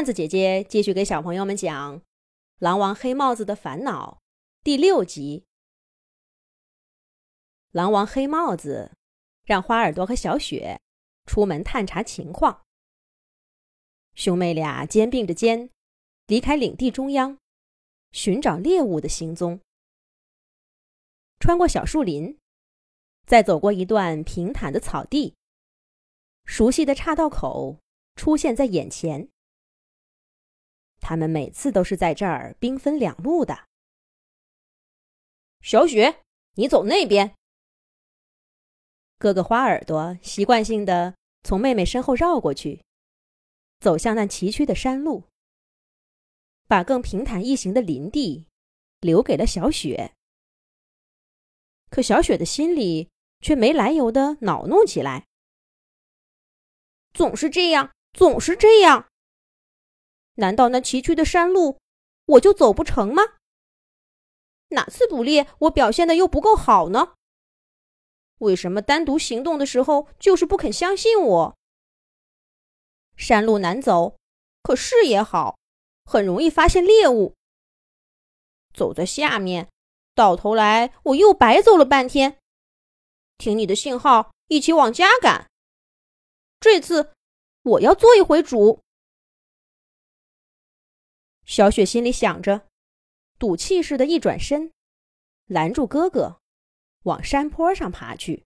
段子姐姐继续给小朋友们讲《狼王黑帽子的烦恼》第六集。狼王黑帽子让花耳朵和小雪出门探查情况。兄妹俩肩并着肩，离开领地中央，寻找猎物的行踪。穿过小树林，再走过一段平坦的草地，熟悉的岔道口出现在眼前。他们每次都是在这儿兵分两路的。小雪，你走那边。哥哥花耳朵习惯性的从妹妹身后绕过去，走向那崎岖的山路，把更平坦易行的林地留给了小雪。可小雪的心里却没来由的恼怒起来。总是这样，总是这样。难道那崎岖的山路我就走不成吗？哪次捕猎我表现的又不够好呢？为什么单独行动的时候就是不肯相信我？山路难走，可视野好，很容易发现猎物。走在下面，到头来我又白走了半天。听你的信号，一起往家赶。这次我要做一回主。小雪心里想着，赌气似的一转身，拦住哥哥，往山坡上爬去。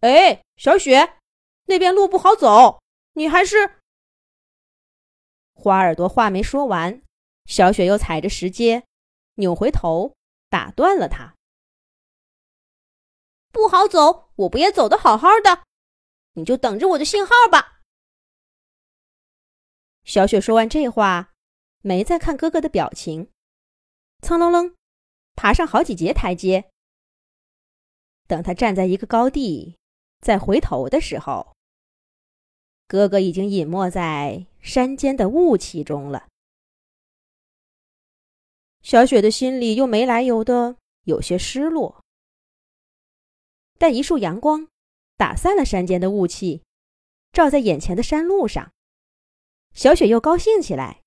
哎，小雪，那边路不好走，你还是……花耳朵话没说完，小雪又踩着石阶，扭回头打断了他。不好走，我不也走得好好的？你就等着我的信号吧。小雪说完这话，没再看哥哥的表情，蹭楞楞爬上好几节台阶。等他站在一个高地，再回头的时候，哥哥已经隐没在山间的雾气中了。小雪的心里又没来由的有些失落，但一束阳光打散了山间的雾气，照在眼前的山路上。小雪又高兴起来，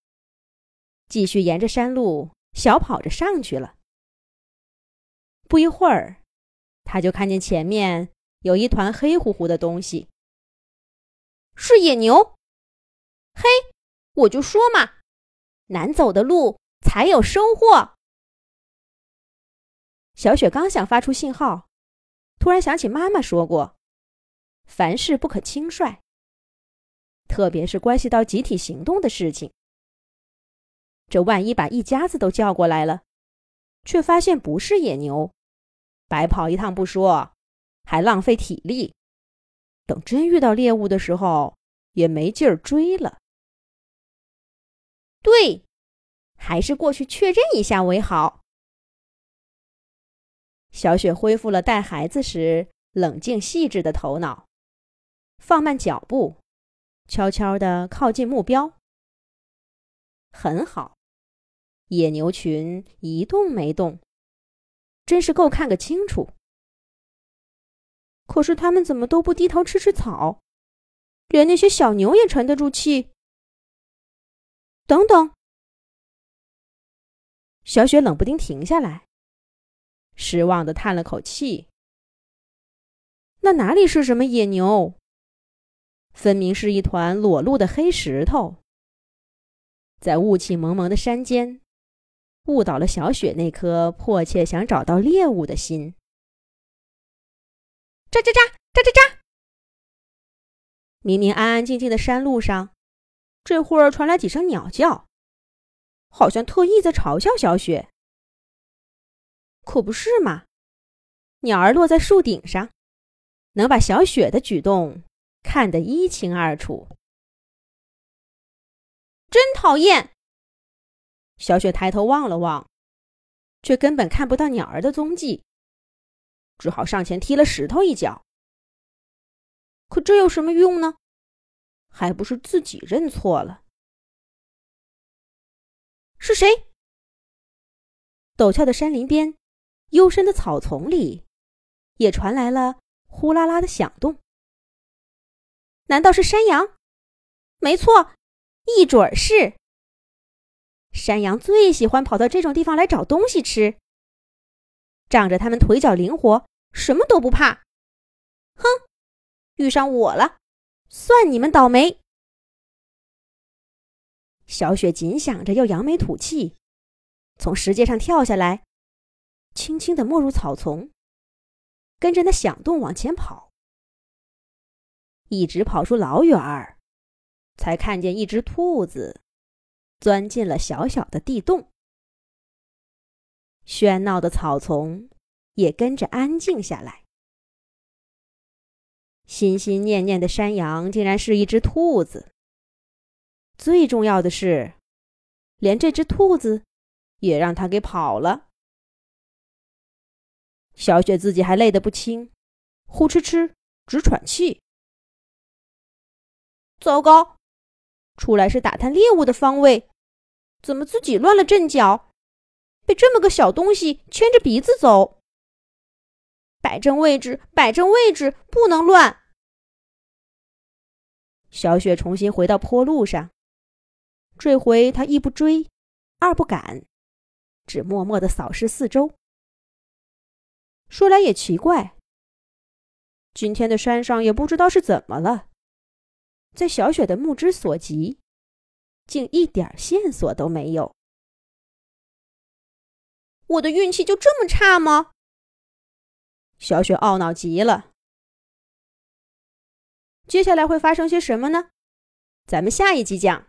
继续沿着山路小跑着上去了。不一会儿，他就看见前面有一团黑乎乎的东西，是野牛。嘿，我就说嘛，难走的路才有收获。小雪刚想发出信号，突然想起妈妈说过：“凡事不可轻率。”特别是关系到集体行动的事情，这万一把一家子都叫过来了，却发现不是野牛，白跑一趟不说，还浪费体力。等真遇到猎物的时候，也没劲儿追了。对，还是过去确认一下为好。小雪恢复了带孩子时冷静细致的头脑，放慢脚步。悄悄地靠近目标。很好，野牛群一动没动，真是够看个清楚。可是他们怎么都不低头吃吃草？连那些小牛也沉得住气。等等，小雪冷不丁停下来，失望的叹了口气。那哪里是什么野牛？分明是一团裸露的黑石头，在雾气蒙蒙的山间，误导了小雪那颗迫切想找到猎物的心。喳喳喳喳喳喳！明明安安静静的山路上，这会儿传来几声鸟叫，好像特意在嘲笑小雪。可不是嘛？鸟儿落在树顶上，能把小雪的举动。看得一清二楚，真讨厌！小雪抬头望了望，却根本看不到鸟儿的踪迹，只好上前踢了石头一脚。可这有什么用呢？还不是自己认错了。是谁？陡峭的山林边，幽深的草丛里，也传来了呼啦啦的响动。难道是山羊？没错，一准儿是。山羊最喜欢跑到这种地方来找东西吃，仗着它们腿脚灵活，什么都不怕。哼，遇上我了，算你们倒霉。小雪紧想着要扬眉吐气，从石阶上跳下来，轻轻的没入草丛，跟着那响动往前跑，一直跑出老远儿，才看见一只兔子钻进了小小的地洞，喧闹的草丛也跟着安静下来。心心念念的山羊竟然是一只兔子。最重要的是，连这只兔子也让他给跑了。小雪自己还累得不轻，呼哧哧直喘气。糟糕，出来是打探猎物的方位，怎么自己乱了阵脚，被这么个小东西牵着鼻子走？摆正位置，摆正位置，不能乱。小雪重新回到坡路上。这回她一不追，二不赶，只默默的扫视四周。说来也奇怪，今天的山上也不知道是怎么了，在小雪的目之所及，竟一点线索都没有。我的运气就这么差吗？小雪懊恼极了。接下来会发生些什么呢？咱们下一集讲。